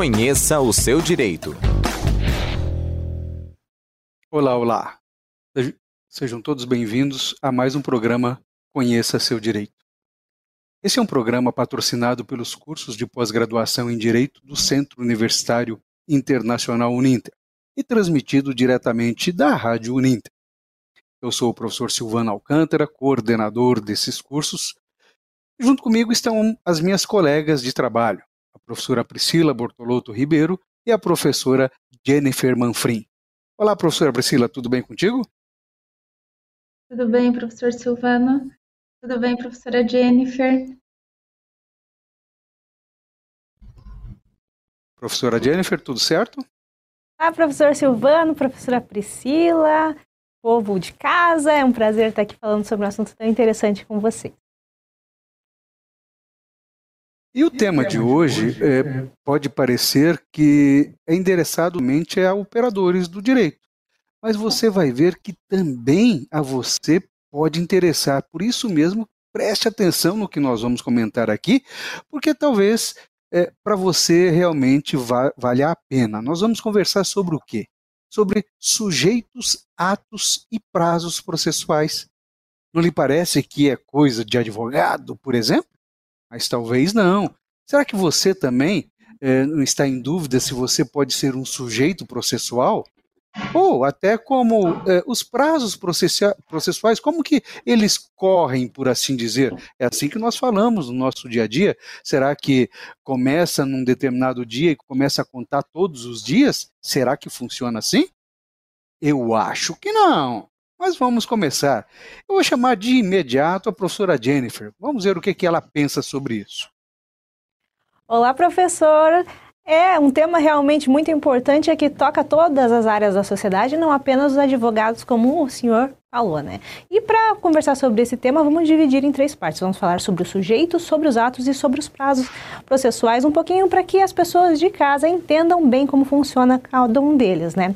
Conheça o seu direito. Olá, olá. Sejam todos bem-vindos a mais um programa Conheça seu direito. Esse é um programa patrocinado pelos cursos de pós-graduação em Direito do Centro Universitário Internacional Uninter e transmitido diretamente da Rádio Uninter. Eu sou o professor Silvano Alcântara, coordenador desses cursos. Junto comigo estão as minhas colegas de trabalho, a professora Priscila Bortolotto Ribeiro e a professora Jennifer Manfrim. Olá, professora Priscila, tudo bem contigo? Tudo bem, professor Silvano? Tudo bem, professora Jennifer? Professora Jennifer, tudo certo? Ah, professor Silvano, professora Priscila, povo de casa, é um prazer estar aqui falando sobre um assunto tão interessante com você. E o tema de hoje é, pode parecer que é endereçado mente a operadores do direito, mas você vai ver que também a você pode interessar. Por isso mesmo, preste atenção no que nós vamos comentar aqui, porque talvez é, para você realmente va valha a pena. Nós vamos conversar sobre o quê? Sobre sujeitos, atos e prazos processuais. Não lhe parece que é coisa de advogado, por exemplo? Mas talvez não. Será que você também é, está em dúvida se você pode ser um sujeito processual? Ou até como é, os prazos processuais, como que eles correm, por assim dizer? É assim que nós falamos no nosso dia a dia. Será que começa num determinado dia e começa a contar todos os dias? Será que funciona assim? Eu acho que não. Mas vamos começar. Eu vou chamar de imediato a professora Jennifer. Vamos ver o que, que ela pensa sobre isso. Olá, professor. É um tema realmente muito importante é que toca todas as áreas da sociedade, não apenas os advogados, como o senhor falou, né? E para conversar sobre esse tema, vamos dividir em três partes. Vamos falar sobre o sujeito, sobre os atos e sobre os prazos processuais, um pouquinho para que as pessoas de casa entendam bem como funciona cada um deles, né?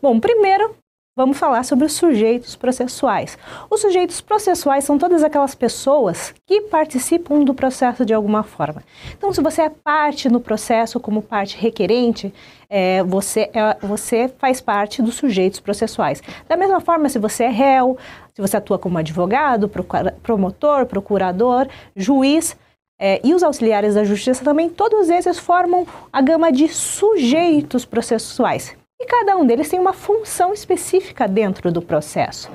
Bom, primeiro vamos falar sobre os sujeitos processuais. Os sujeitos processuais são todas aquelas pessoas que participam do processo de alguma forma. Então, se você é parte no processo como parte requerente, é, você, é, você faz parte dos sujeitos processuais. Da mesma forma, se você é réu, se você atua como advogado, promotor, procurador, juiz, é, e os auxiliares da justiça também, todos esses formam a gama de sujeitos processuais. E cada um deles tem uma função específica dentro do processo.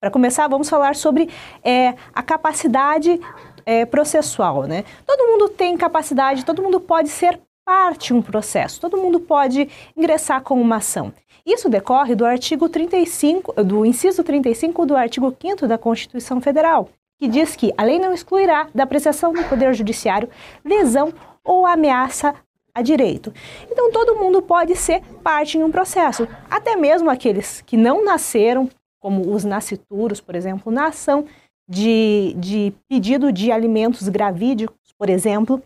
Para começar, vamos falar sobre é, a capacidade é, processual. Né? Todo mundo tem capacidade, todo mundo pode ser parte um processo, todo mundo pode ingressar com uma ação. Isso decorre do artigo 35, do inciso 35 do artigo 5 da Constituição Federal, que diz que a lei não excluirá da apreciação do Poder Judiciário lesão ou ameaça a direito. Então todo mundo pode ser parte em um processo, até mesmo aqueles que não nasceram, como os nascituros, por exemplo, na ação de, de pedido de alimentos gravídicos, por exemplo.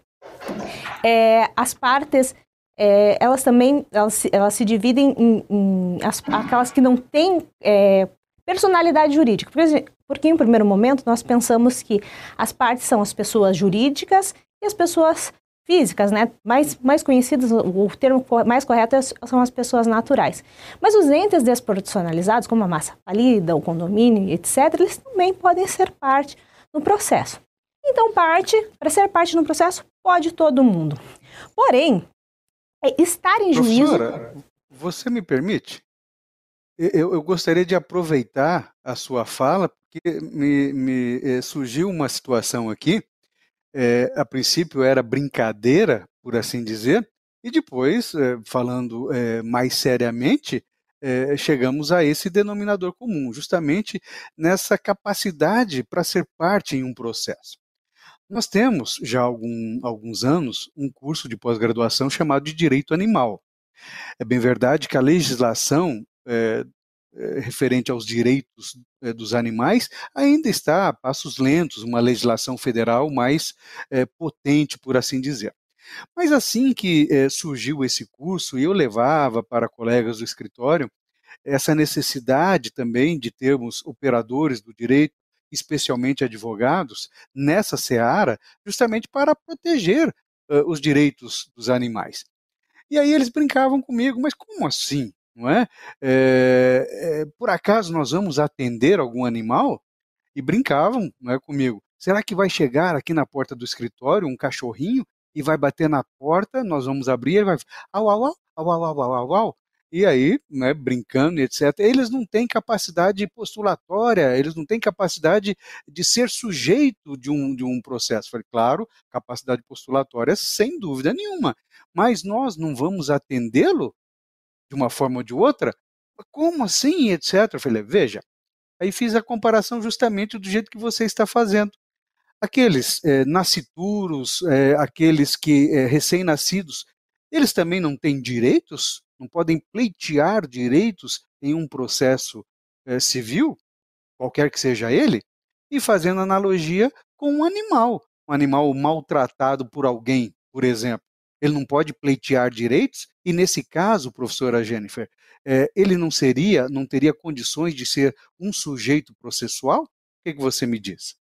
É, as partes é, elas também elas, elas se dividem em, em as, aquelas que não têm é, personalidade jurídica. Porque, porque, em primeiro momento, nós pensamos que as partes são as pessoas jurídicas e as pessoas físicas, né? Mais, mais conhecidas, o termo mais correto é são as pessoas naturais. Mas os entes desproporcionalizados, como a massa pálida, o condomínio, etc., eles também podem ser parte no processo. Então, parte, para ser parte no processo, pode todo mundo. Porém, é estar em juízo. Professora, você me permite? Eu, eu, gostaria de aproveitar a sua fala, porque me, me eh, surgiu uma situação aqui é, a princípio era brincadeira, por assim dizer, e depois, é, falando é, mais seriamente, chegamos a esse denominador comum, justamente nessa capacidade para ser parte em um processo. Nós temos já há algum, alguns anos um curso de pós-graduação chamado de Direito Animal. É bem verdade que a legislação eh, referente aos direitos eh, dos animais ainda está a passos lentos, uma legislação federal mais eh, potente, por assim dizer. Mas assim que surgiu esse curso, eu levava para colegas do escritório essa necessidade também de termos operadores do direito, especialmente advogados, nessa seara, justamente para proteger uh, os direitos dos animais. E aí eles brincavam comigo, mas como assim? não é? é, é por acaso nós vamos atender algum animal? E brincavam não é, comigo. Será que vai chegar aqui na porta do escritório um cachorrinho e vai bater na porta? Nós vamos abrir e vai au au au au au au au, au. E aí, né, brincando e etc. Eles não têm capacidade postulatória, eles não têm capacidade de ser sujeito de um, de um processo. Falei, claro, capacidade postulatória sem dúvida nenhuma, mas nós não vamos atendê-lo de uma forma ou de outra? Como assim, etc. Eu falei, veja, aí fiz a comparação justamente do jeito que você está fazendo. Aqueles é, nascituros, é, aqueles que é, recém-nascidos, eles também não têm direitos? não podem pleitear direitos em um processo civil, qualquer que seja ele, e fazendo analogia com um animal, um animal maltratado por alguém, por exemplo. Ele não pode pleitear direitos, e nesse caso, professora Jennifer, é, ele não seria, não teria condições de ser um sujeito processual? O que, que você me diz?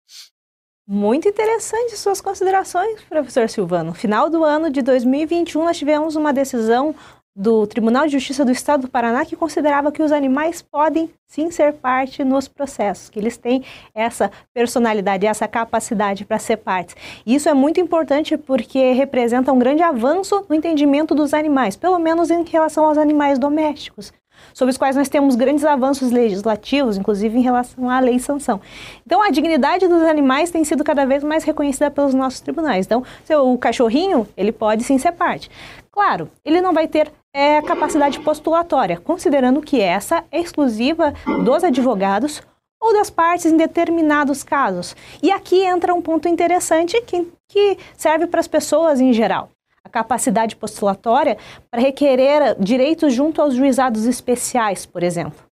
Muito interessante suas considerações, professor Silvano. No final do ano de 2021, nós tivemos uma decisão do Tribunal de Justiça do Estado do Paraná que considerava que os animais podem sim ser parte nos processos, que eles têm essa personalidade, essa capacidade para ser parte. E isso é muito importante porque representa um grande avanço no entendimento dos animais, pelo menos em relação aos animais domésticos sobre os quais nós temos grandes avanços legislativos, inclusive em relação à lei sanção. Então, a dignidade dos animais tem sido cada vez mais reconhecida pelos nossos tribunais. Então, o cachorrinho, ele pode sim ser parte. Claro, ele não vai ter é, capacidade postulatória, considerando que essa é exclusiva dos advogados ou das partes em determinados casos. E aqui entra um ponto interessante que, que serve para as pessoas em geral a capacidade postulatória para requerer direitos junto aos juizados especiais, por exemplo.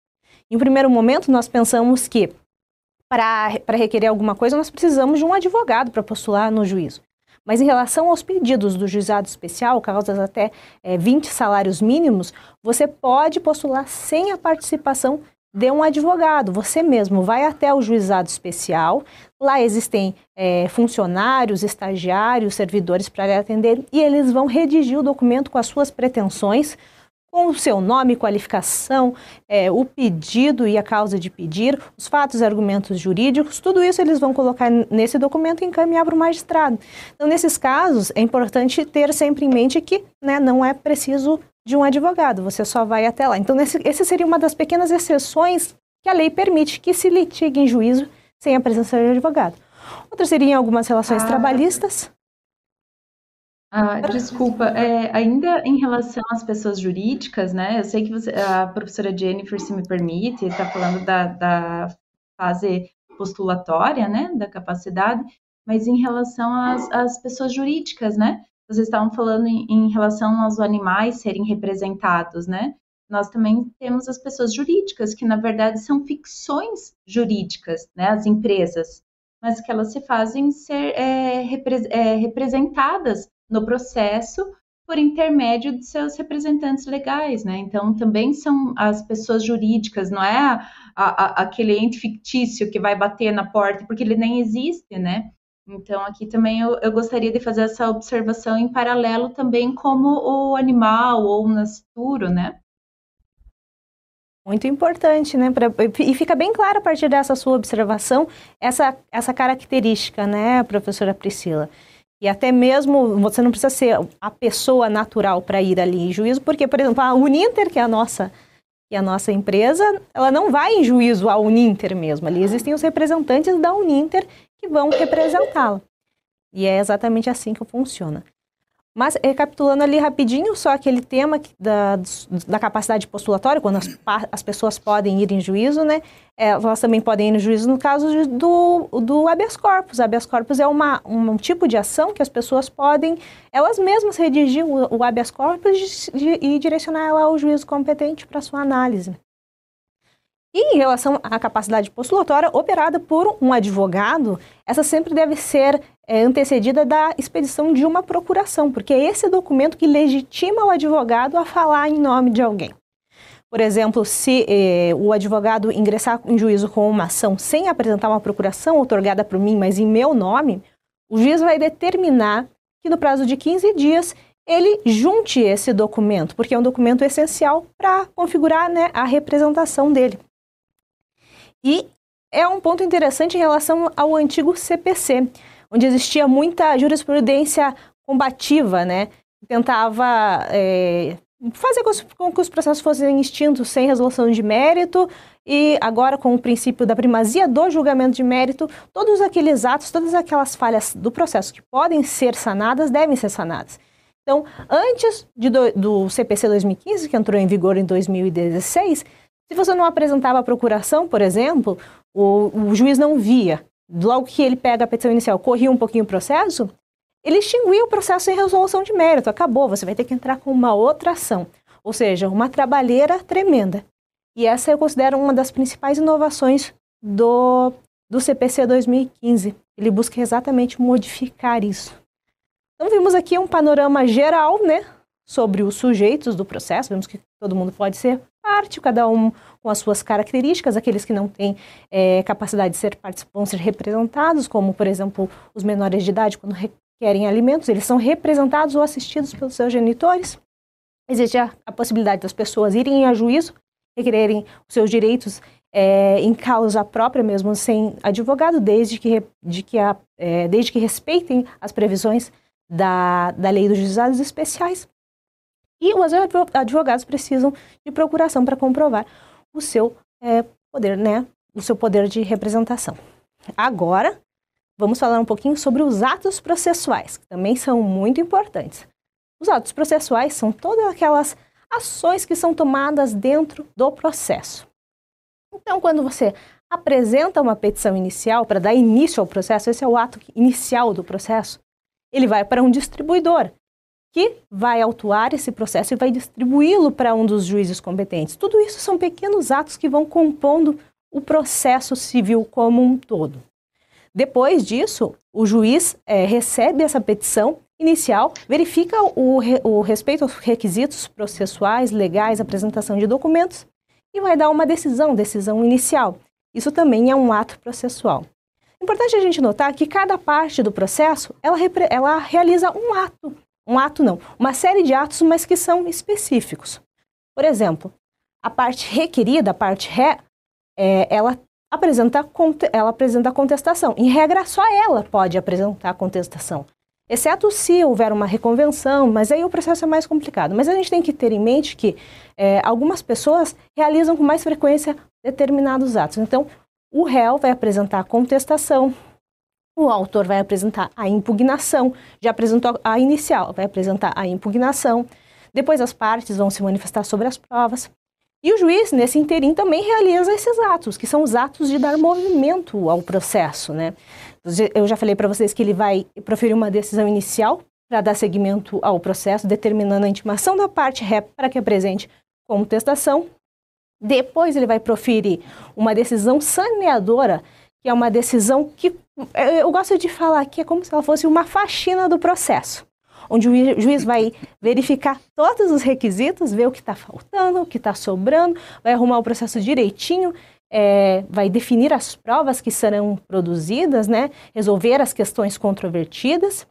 Em primeiro momento, nós pensamos que para requerer alguma coisa, nós precisamos de um advogado para postular no juízo. Mas em relação aos pedidos do juizado especial, causas até é, 20 salários mínimos, você pode postular sem a participação de um advogado. Você mesmo vai até o juizado especial, lá existem é, funcionários, estagiários, servidores para atender e eles vão redigir o documento com as suas pretensões, com o seu nome, qualificação, é, o pedido e a causa de pedir, os fatos e argumentos jurídicos, tudo isso eles vão colocar nesse documento e encaminhar para o magistrado. Então, nesses casos, é importante ter sempre em mente que né, não é preciso de um advogado, você só vai até lá. Então, nesse, essa seria uma das pequenas exceções que a lei permite que se litigue em juízo sem a presença de advogado. Outra seriam algumas relações ah, trabalhistas. Ah, desculpa, é, ainda em relação às pessoas jurídicas, né? Eu sei que você, a professora Jennifer, se me permite, está falando da, da fase postulatória, né? Da capacidade, mas em relação às, às pessoas jurídicas, né? vocês estavam falando em, em, relação aos animais serem representados, né? Nós também temos as pessoas jurídicas, que na verdade são ficções jurídicas, né? As empresas, mas que elas se fazem ser é, repre é, representadas no processo por intermédio de seus representantes legais, né? Então, também são as pessoas jurídicas, não é a, a, aquele ente fictício que vai bater na porta, porque ele nem existe, né? Então, aqui também eu, eu, gostaria de fazer essa observação em paralelo também como o animal ou o nascituro, né? Muito importante, né? Pra, e fica bem claro a partir dessa sua observação essa, essa característica, né, professora Priscila? E até mesmo você não precisa ser a pessoa natural para ir ali em juízo, porque, por exemplo, a Uninter, que é a nossa que é a nossa empresa, ela não vai em juízo à Uninter mesmo. Ali existem os representantes da Uninter que vão representá-la. E é exatamente assim que funciona. Mas, recapitulando ali rapidinho, só aquele tema da, da capacidade postulatória, quando as, as pessoas podem ir em juízo, né? É, elas também podem ir em juízo no caso do, do habeas corpus. Habeas corpus é uma, um tipo de ação que as pessoas podem, elas mesmas redigir o, o habeas corpus e direcionar ela ao juízo competente para sua análise. E em relação à capacidade postulatória operada por um advogado, essa sempre deve ser é, antecedida da expedição de uma procuração, porque é esse documento que legitima o advogado a falar em nome de alguém. Por exemplo, se eh, o advogado ingressar em juízo com uma ação sem apresentar uma procuração otorgada por mim, mas em meu nome, o juiz vai determinar que no prazo de 15 dias ele junte esse documento, porque é um documento essencial para configurar né, a representação dele. E é um ponto interessante em relação ao antigo CPC, onde existia muita jurisprudência combativa, né? Tentava é, fazer com que os processos fossem extintos sem resolução de mérito, e agora com o princípio da primazia do julgamento de mérito, todos aqueles atos, todas aquelas falhas do processo que podem ser sanadas, devem ser sanadas. Então, antes do, do CPC 2015, que entrou em vigor em 2016, se você não apresentava a procuração, por exemplo, o, o juiz não via. Logo que ele pega a petição inicial, corria um pouquinho o processo, ele extinguia o processo sem resolução de mérito. Acabou, você vai ter que entrar com uma outra ação. Ou seja, uma trabalheira tremenda. E essa eu considero uma das principais inovações do, do CPC 2015. Ele busca exatamente modificar isso. Então vimos aqui um panorama geral, né, sobre os sujeitos do processo. Vemos que todo mundo pode ser parte, cada um com as suas características. Aqueles que não têm é, capacidade de ser partes vão ser representados, como por exemplo os menores de idade quando requerem alimentos, eles são representados ou assistidos pelos seus genitores. Existe a, a possibilidade das pessoas irem a juízo requererem os seus direitos é, em causa própria mesmo, sem advogado, desde que, de que a, é, desde que respeitem as previsões da, da lei dos juizados especiais. E os advogados precisam de procuração para comprovar o seu é, poder, né, o seu poder de representação. Agora, vamos falar um pouquinho sobre os atos processuais, que também são muito importantes. Os atos processuais são todas aquelas ações que são tomadas dentro do processo. Então, quando você apresenta uma petição inicial para dar início ao processo, esse é o ato inicial do processo, ele vai para um distribuidor, que vai autuar esse processo e vai distribuí-lo para um dos juízes competentes. Tudo isso são pequenos atos que vão compondo o processo civil como um todo. Depois disso, o juiz é, recebe essa petição inicial, verifica o, o respeito aos requisitos processuais, legais, apresentação de documentos e vai dar uma decisão, decisão inicial. Isso também é um ato processual. Importante a gente notar que cada parte do processo, ela, ela realiza um ato. Um ato não, uma série de atos, mas que são específicos. Por exemplo, a parte requerida, a parte ré, é, ela apresenta, ela apresenta contestação. Em regra, só ela pode apresentar contestação exceto se houver uma reconvenção, mas aí o processo é mais complicado. Mas a gente tem que ter em mente que é, algumas pessoas realizam com mais frequência determinados atos. Então, o réu vai apresentar contestação, o autor vai apresentar a impugnação, já apresentou a inicial, vai apresentar a impugnação, depois as partes vão se manifestar sobre as provas. E o juiz, nesse interim, também realiza esses atos, que são os atos de dar movimento ao processo, né? Eu já falei para vocês que ele vai proferir uma decisão inicial para dar seguimento ao processo, determinando a intimação da parte ré para que apresente contestação. Depois ele vai proferir uma decisão saneadora, que é uma decisão que eu gosto de falar que é como se ela fosse uma faxina do processo, onde o juiz vai verificar todos os requisitos, ver o que está faltando, o que está sobrando, vai arrumar o processo direitinho é, vai definir as provas que serão produzidas, né, resolver as questões controvertidas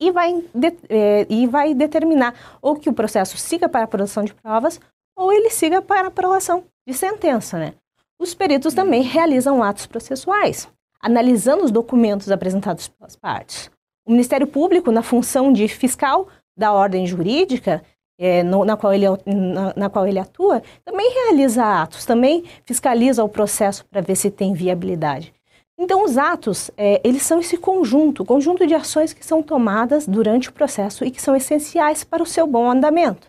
e vai, de, é, e vai determinar ou que o processo siga para a produção de provas ou ele siga para a aprovação de sentença. Né? Os peritos também realizam atos processuais, analisando os documentos apresentados pelas partes. O Ministério Público, na função de fiscal da ordem jurídica, é, no, na, qual ele, na, na, qual ele atua, também realiza atos, também fiscaliza o processo para ver se tem viabilidade. Então, os atos, é, eles são esse conjunto, conjunto de ações que são tomadas durante o processo e que são essenciais para o seu bom andamento.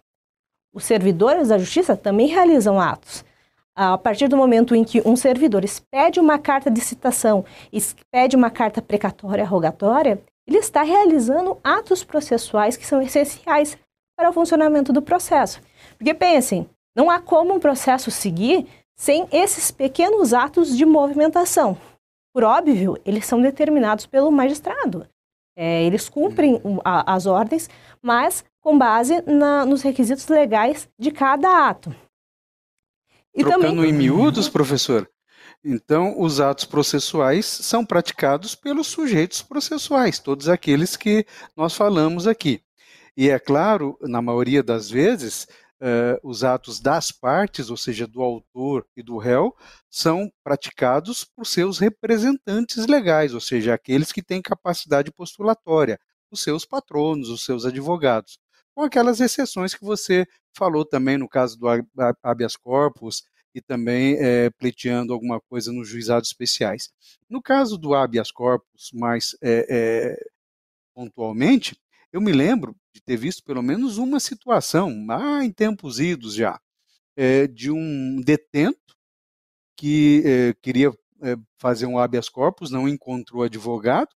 Os servidores da justiça também realizam atos. A partir do momento em que um servidor expede uma carta de citação, expede uma carta precatória rogatória, ele está realizando atos processuais que são essenciais para o funcionamento do processo. Porque pensem, não há como um processo seguir sem esses pequenos atos de movimentação. Por óbvio, eles são determinados pelo magistrado. É, eles cumprem a, as ordens, mas com base na, nos requisitos legais de cada ato. E Trocando também... em miúdos, professor, então os atos processuais são praticados pelos sujeitos processuais, todos aqueles que nós falamos aqui. E é claro, na maioria das vezes, uh, os atos das partes, ou seja, do autor e do réu, são praticados por seus representantes legais, ou seja, aqueles que têm capacidade postulatória, os seus patronos, os seus advogados, com aquelas exceções que você falou também no caso do habeas corpus e também é, pleiteando alguma coisa nos juizados especiais. No caso do habeas corpus, mais é, é, pontualmente, eu me lembro de ter visto pelo menos uma situação, lá em tempos idos já, de um detento que queria fazer um habeas corpus, não encontrou advogado,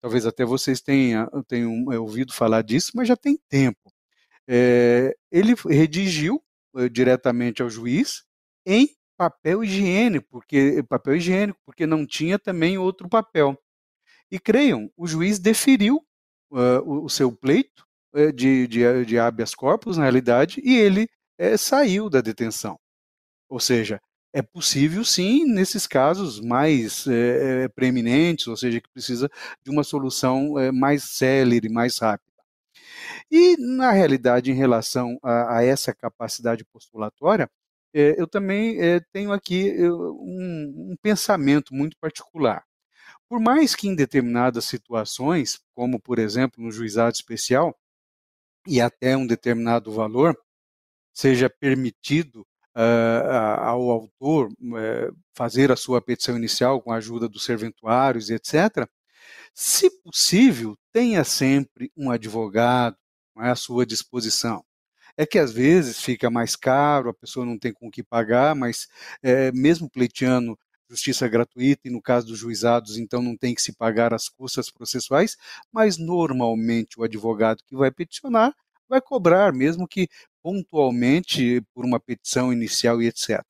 talvez até vocês tenham, tenham ouvido falar disso, mas já tem tempo. É, ele redigiu é, diretamente ao juiz em papel higiênico, porque papel higiênico, porque não tinha também outro papel. E creiam, o juiz deferiu uh, o, o, seu pleito uh, de, de, de, habeas corpus, na realidade, e ele uh, saiu da detenção. Ou seja, é possível sim, nesses casos mais preeminentes, ou seja, que precisa de uma solução mais célere, mais rápida. E, na realidade, em relação a, a essa capacidade postulatória, eu também tenho aqui um, um pensamento muito particular. Por mais que em determinadas situações, como por exemplo no juizado especial, e até um determinado valor, seja permitido uh, ao autor uh, fazer a sua petição inicial com a ajuda dos serventuários, etc., se possível, tenha sempre um advogado à sua disposição. É que às vezes fica mais caro, a pessoa não tem com o que pagar, mas é, mesmo pleiteando justiça gratuita e no caso dos juizados, então não tem que se pagar as custas processuais, mas normalmente o advogado que vai peticionar vai cobrar, mesmo que pontualmente por uma petição inicial e etc.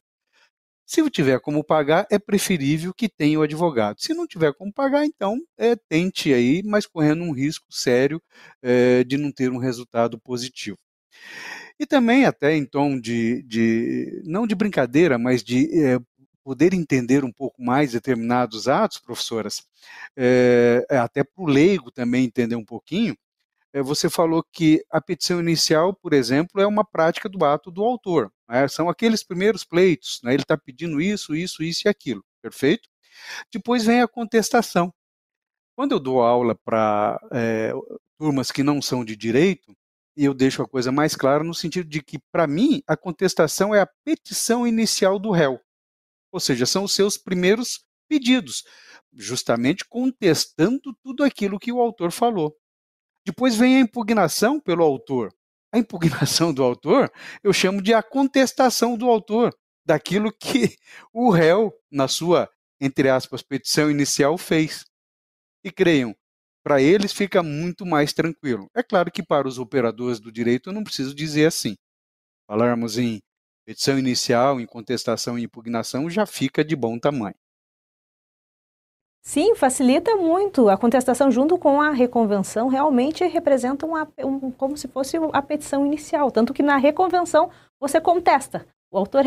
Se tiver como pagar, é preferível que tenha o advogado. Se não tiver como pagar, então é, tente aí, mas correndo um risco sério é, de não ter um resultado positivo. E também até em tom de, de não de brincadeira, mas de é, poder entender um pouco mais determinados atos, professoras, é, até para o leigo também entender um pouquinho, é, você falou que a petição inicial, por exemplo, é uma prática do ato do autor. Né? São aqueles primeiros pleitos, né? ele está pedindo isso, isso, isso e aquilo, perfeito? Depois vem a contestação. Quando eu dou aula para é, turmas que não são de direito, eu deixo a coisa mais clara no sentido de que, para mim, a contestação é a petição inicial do réu. Ou seja, são os seus primeiros pedidos, justamente contestando tudo aquilo que o autor falou. Depois vem a impugnação pelo autor. A impugnação do autor eu chamo de a contestação do autor daquilo que o réu, na sua, entre aspas, petição inicial, fez. E creiam, para eles fica muito mais tranquilo. É claro que para os operadores do direito eu não preciso dizer assim. Falarmos em petição inicial, em contestação e impugnação, já fica de bom tamanho. Sim, facilita muito. A contestação junto com a reconvenção realmente representa uma, um, como se fosse a petição inicial. Tanto que na reconvenção você contesta. O autor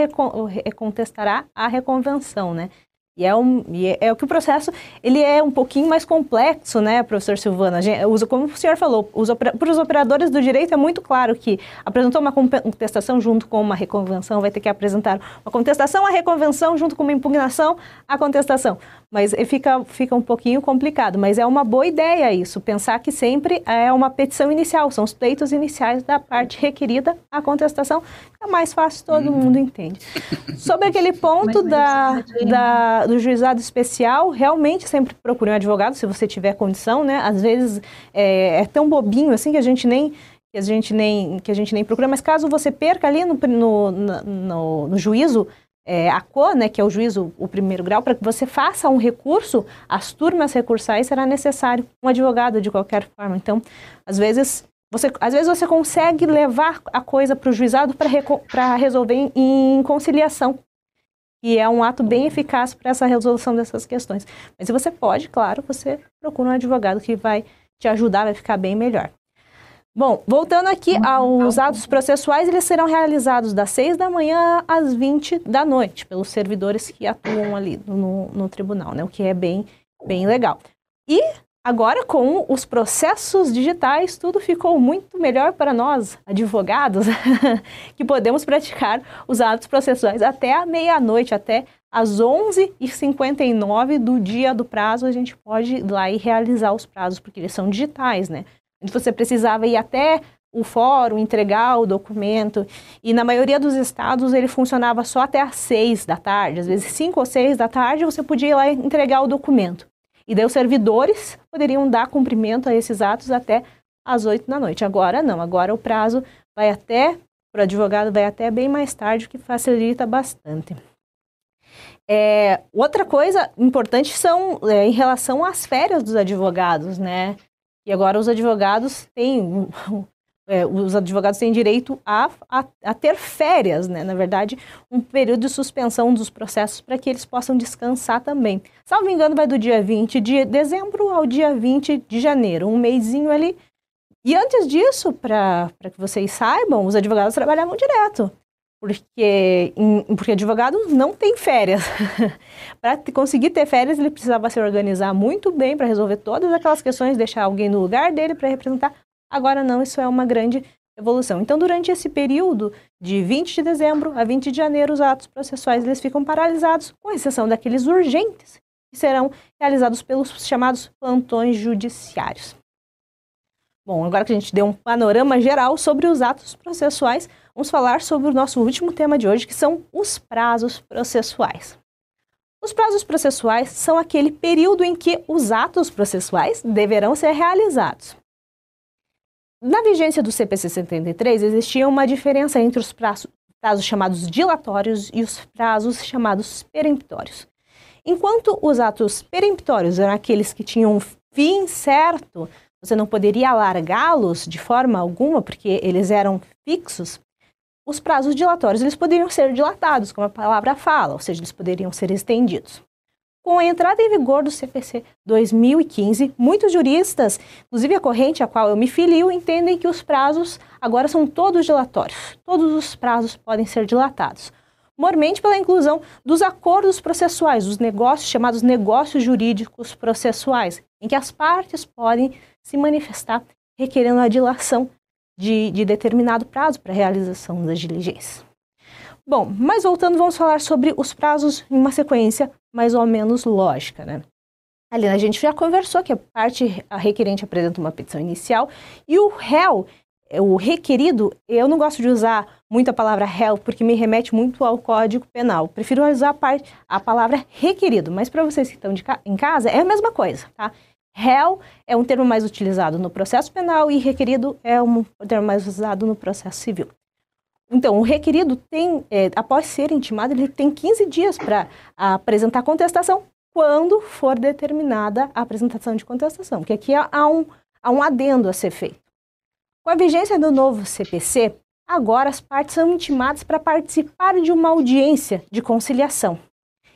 contestará a reconvenção, né? E é, um, e é, é, o que o processo ele é um pouquinho mais complexo, né, professor Silvana? Como o senhor falou, para os operadores do direito é muito claro que apresentou uma contestação junto com uma reconvenção, vai ter que apresentar uma contestação à reconvenção junto com uma impugnação à contestação. Mas fica, fica um pouquinho complicado, mas é uma boa ideia isso, pensar que sempre é uma petição inicial, são os pleitos iniciais da parte requerida, a contestação é mais fácil, todo hum. mundo entende. Sobre aquele ponto da, da, do juizado especial, realmente sempre procure um advogado, se você tiver condição, né? Às vezes é, é tão bobinho assim que a gente nem que a gente nem que a gente nem procura, mas caso você perca ali no, no, no, no juízo, é, a CO, né, que é o juízo, o primeiro grau, para que você faça um recurso, as turmas recursais será necessário um advogado de qualquer forma. Então, às vezes você, às vezes você consegue levar a coisa para o juizado para resolver em, conciliação, que é um ato bem eficaz para essa resolução dessas questões. Mas se você pode, claro, você procura um advogado que vai te ajudar, vai ficar bem melhor. Bom, voltando aqui aos atos processuais, eles serão realizados das 6 da manhã às 20 da noite, pelos servidores que atuam ali no, no tribunal, né? O que é bem, bem legal. E Agora, com os processos digitais, tudo ficou muito melhor para nós, advogados, que podemos praticar os atos processuais até a meia-noite, até às 11h59 do dia do prazo, a gente pode ir lá e realizar os prazos, porque eles são digitais, né? Você precisava ir até o fórum, entregar o documento. E na maioria dos estados ele funcionava só até às seis da tarde, às vezes cinco ou seis da tarde você podia ir lá entregar o documento. E daí os servidores poderiam dar cumprimento a esses atos até às oito da noite. Agora não, agora o prazo vai até, para o advogado, vai até bem mais tarde, o que facilita bastante. É, outra coisa importante são é, em relação às férias dos advogados, né? E agora os advogados têm é, os advogados têm direito a, a, a, ter férias, né? Na verdade, um período de suspensão dos processos para que eles possam descansar também. Salvo engano, vai do dia 20 de dezembro ao dia 20 de janeiro, um mêsinho ali. E antes disso, para que vocês saibam, os advogados trabalhavam direto. Porque, porque advogado não tem férias. para conseguir ter férias, ele precisava se organizar muito bem para resolver todas aquelas questões, deixar alguém no lugar dele para representar Agora não, isso é uma grande evolução. Então, durante esse período de 20 de dezembro a 20 de janeiro, os atos processuais eles ficam paralisados, com exceção daqueles urgentes, que serão realizados pelos chamados plantões judiciários. Bom, agora que a gente deu um panorama geral sobre os atos processuais, vamos falar sobre o nosso último tema de hoje, que são os prazos processuais. Os prazos processuais são aquele período em que os atos processuais deverão ser realizados. Na vigência do CPC 73, existia uma diferença entre os prazos, prazos chamados dilatórios e os prazos chamados peremptórios. Enquanto os atos peremptórios eram aqueles que tinham um fim certo, você não poderia alargá-los de forma alguma, porque eles eram fixos, os prazos dilatórios eles poderiam ser dilatados, como a palavra fala, ou seja, eles poderiam ser estendidos. Com a entrada em vigor do CPC 2015, muitos juristas, inclusive a corrente a qual eu me filio, entendem que os prazos agora são todos dilatórios. Todos os prazos podem ser dilatados. Mormente pela inclusão dos acordos processuais, os negócios chamados negócios jurídicos processuais, em que as partes podem se manifestar requerendo a dilação de, de determinado prazo para realização das diligências. Bom, mas voltando, vamos falar sobre os prazos em uma sequência mais ou menos lógica, né? Ali a gente já conversou que a parte a requerente apresenta uma petição inicial e o réu, o requerido, eu não gosto de usar muito a palavra réu porque me remete muito ao Código Penal. Prefiro usar a, parte, a palavra requerido, mas para vocês que estão ca em casa é a mesma coisa, tá? Réu é um termo mais utilizado no processo penal e requerido é um termo mais usado no processo civil. Então, o requerido tem, é, após ser intimado, ele tem 15 dias para apresentar contestação quando for determinada a apresentação de contestação, porque aqui há um, há um adendo a ser feito. Com a vigência do novo CPC, agora as partes são intimadas para participar de uma audiência de conciliação.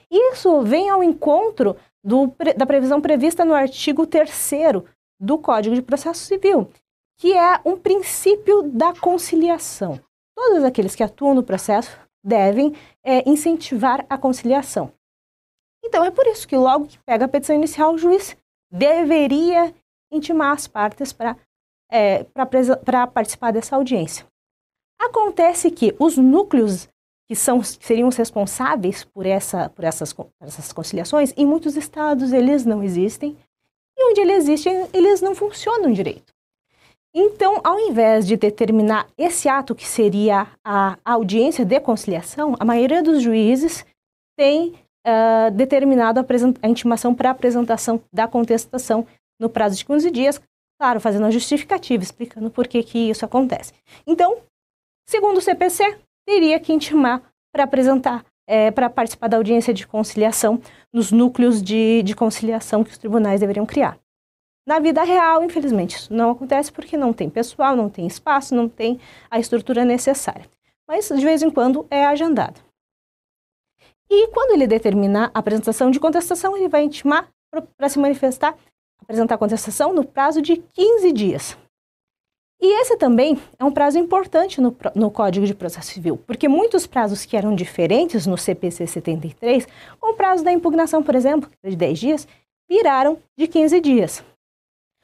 Isso vem ao encontro do, da previsão prevista no artigo 3 do Código de Processo Civil, que é um princípio da conciliação todos aqueles que atuam no processo devem é, incentivar a conciliação. Então, é por isso que logo que pega a petição inicial, o juiz deveria intimar as partes para é, participar dessa audiência. Acontece que os núcleos que, são, seriam os responsáveis por, essa, por, essas, por essas conciliações, em muitos estados eles não existem, e onde eles existem, eles não funcionam direito. Então, ao invés de determinar esse ato que seria a audiência de conciliação, a maioria dos juízes tem uh, determinado a, a intimação para apresentação da contestação no prazo de 15 dias, claro, fazendo a justificativa, explicando por que, que isso acontece. Então, segundo o CPC, teria que intimar para apresentar, é, para participar da audiência de conciliação nos núcleos de, de conciliação que os tribunais deveriam criar. Na vida real, infelizmente, isso não acontece porque não tem pessoal, não tem espaço, não tem a estrutura necessária. Mas, de vez em quando, é agendado. E quando ele determinar a apresentação de contestação, ele vai intimar para se manifestar, apresentar a contestação no prazo de 15 dias. E esse também é um prazo importante no, no, Código de Processo Civil, porque muitos prazos que eram diferentes no CPC 73, como o prazo da impugnação, por exemplo, de 10 dias, viraram de 15 dias.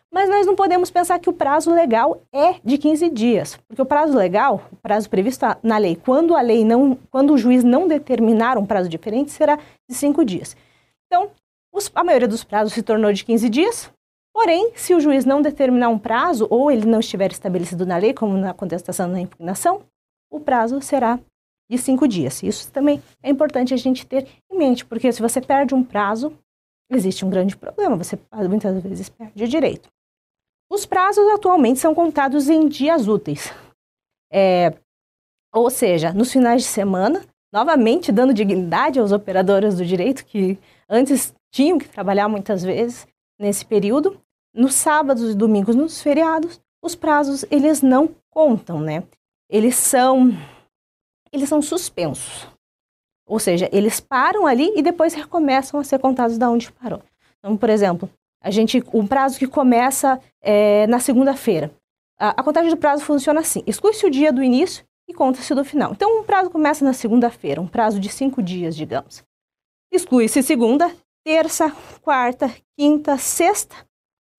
Mas nós não podemos pensar que o prazo legal é de 15 dias, porque o prazo legal, o prazo previsto na lei, quando a lei não, quando o juiz não determinar um prazo diferente, será de 5 dias. Então, os, a maioria dos prazos se tornou de 15 dias, porém, se o juiz não determinar um prazo ou ele não estiver estabelecido na lei, como na contestação na impugnação, o prazo será de 5 dias. Isso também é importante a gente ter em mente, porque se você perde um prazo, existe um grande problema, você muitas vezes perde o direito. Os prazos atualmente são contados em dias úteis. É, ou seja, nos finais de semana, novamente dando dignidade aos operadores do direito que antes tinham que trabalhar muitas vezes nesse período. Nos sábados e domingos, nos feriados, os prazos eles não contam, né? Eles são eles são suspensos. Ou seja, eles param ali e depois recomeçam a ser contados da onde parou. Então, por exemplo, a gente, um prazo que começa é, na segunda-feira. A, a, contagem do prazo funciona assim: exclui-se o dia do início e conta-se do final. Então, um prazo começa na segunda-feira, um prazo de cinco dias, digamos. Exclui-se segunda, terça, quarta, quinta, sexta,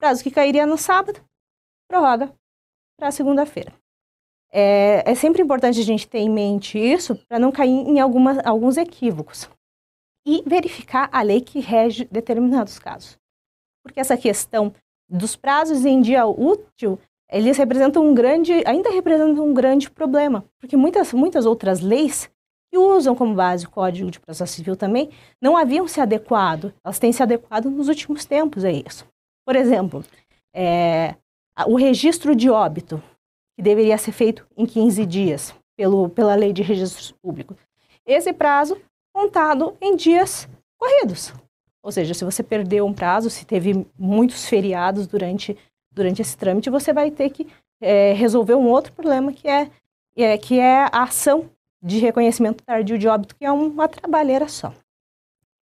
prazo que cairia no sábado, prorroga para segunda-feira. É, é, sempre importante a gente ter em mente isso para não cair em alguma, alguns equívocos e verificar a lei que rege determinados casos porque essa questão dos prazos em dia útil, eles representam um grande, ainda representam um grande problema, porque muitas, muitas outras leis que usam como base o Código de Processo Civil também, não haviam se adequado, elas têm se adequado nos últimos tempos a isso. Por exemplo, é, o registro de óbito, que deveria ser feito em 15 dias pelo, pela lei de registro público. Esse prazo contado em dias corridos. Ou seja, se você perdeu um prazo, se teve muitos feriados durante, durante esse trâmite, você vai ter que é, resolver um outro problema que é, é, que é a ação de reconhecimento tardio de óbito, que é uma trabalheira só.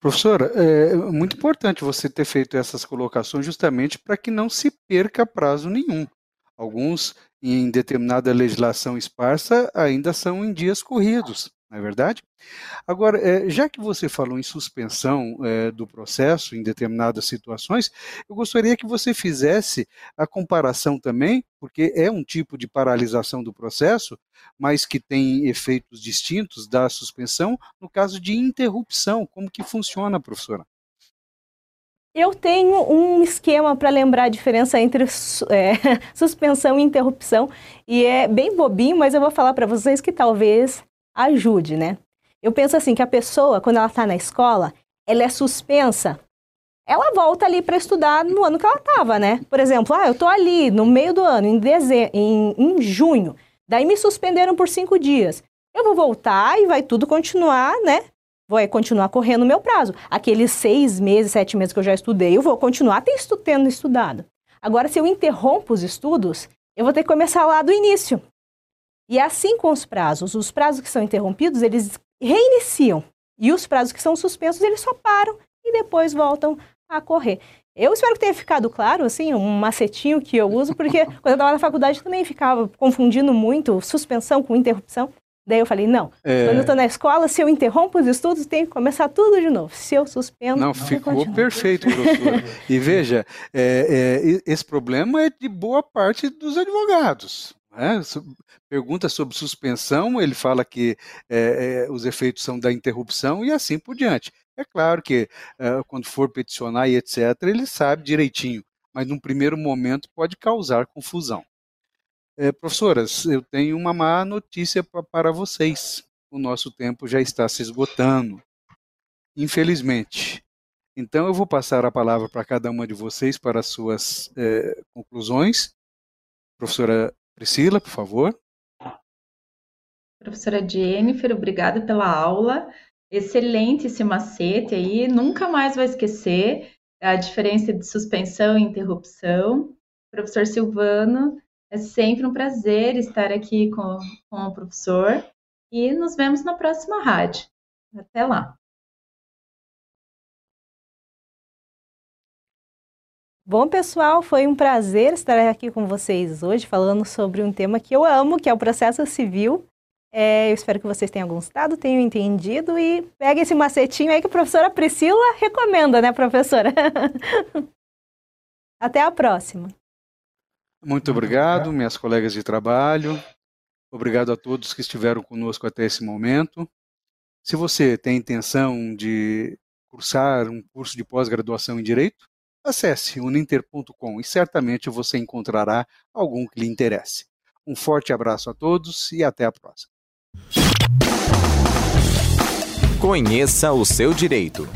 Professora, é muito importante você ter feito essas colocações justamente para que não se perca prazo nenhum. Alguns, em determinada legislação esparsa, ainda são em dias corridos não é verdade? Agora, é, já que você falou em suspensão é, do processo em determinadas situações, eu gostaria que você fizesse a comparação também, porque é um tipo de paralisação do processo, mas que tem efeitos distintos da suspensão, no caso de interrupção. Como que funciona, professora? Eu tenho um esquema para lembrar a diferença entre é, suspensão e interrupção, e é bem bobinho, mas eu vou falar para vocês que talvez ajude, né? Eu penso assim que a pessoa, quando ela está na escola, ela é suspensa. Ela volta ali para estudar no ano que ela estava, né? Por exemplo, ah, eu estou ali no meio do ano, em, dezembro, em, em junho, daí me suspenderam por cinco dias. Eu vou voltar e vai tudo continuar, né? Vou continuar correndo o meu prazo. Aqueles seis meses, sete meses que eu já estudei, eu vou continuar tendo estudado. Agora, se eu interrompo os estudos, eu vou ter que começar lá do início. E assim com os prazos. Os prazos que são interrompidos, eles reiniciam. E os prazos que são suspensos, eles só param e depois voltam a correr. Eu espero que tenha ficado claro, assim, um macetinho que eu uso, porque quando eu estava na faculdade também ficava confundindo muito suspensão com interrupção. Daí eu falei, não, é... quando eu estou na escola, se eu interrompo os estudos, tem que começar tudo de novo. Se eu suspendo, Não, ficou perfeito, professor. e veja, é, é, esse problema é de boa parte dos advogados. Né? Pergunta sobre suspensão, ele fala que é, é, os efeitos são da interrupção e assim por diante. É claro que é, quando for peticionar e etc., ele sabe direitinho, mas num primeiro momento pode causar confusão. Professoras, eu tenho uma má notícia para vocês. O nosso tempo já está se esgotando, infelizmente. Então, eu vou passar a palavra para cada uma de vocês para as suas conclusões. Professora Priscila, por favor. Professora Jennifer, obrigada pela aula. Excelente esse macete aí, nunca mais vai esquecer a diferença de suspensão e interrupção. Professor Silvano, é sempre um prazer estar aqui com, com o professor e nos vemos na próxima rádio. Até lá. Bom, pessoal, foi um prazer estar aqui com vocês hoje falando sobre um tema que eu amo, que é o processo civil. É, eu espero que vocês tenham gostado, tenham entendido e pegue esse macetinho aí que a professora Priscila recomenda, né, professora? Até a próxima. Muito obrigado, minhas colegas de trabalho. Obrigado a todos que estiveram conosco até esse momento. Se você tem intenção de cursar um curso de pós-graduação em Direito, acesse uninter.com e certamente você encontrará algum que lhe interesse. Um forte abraço a todos e até a próxima. Conheça o seu direito.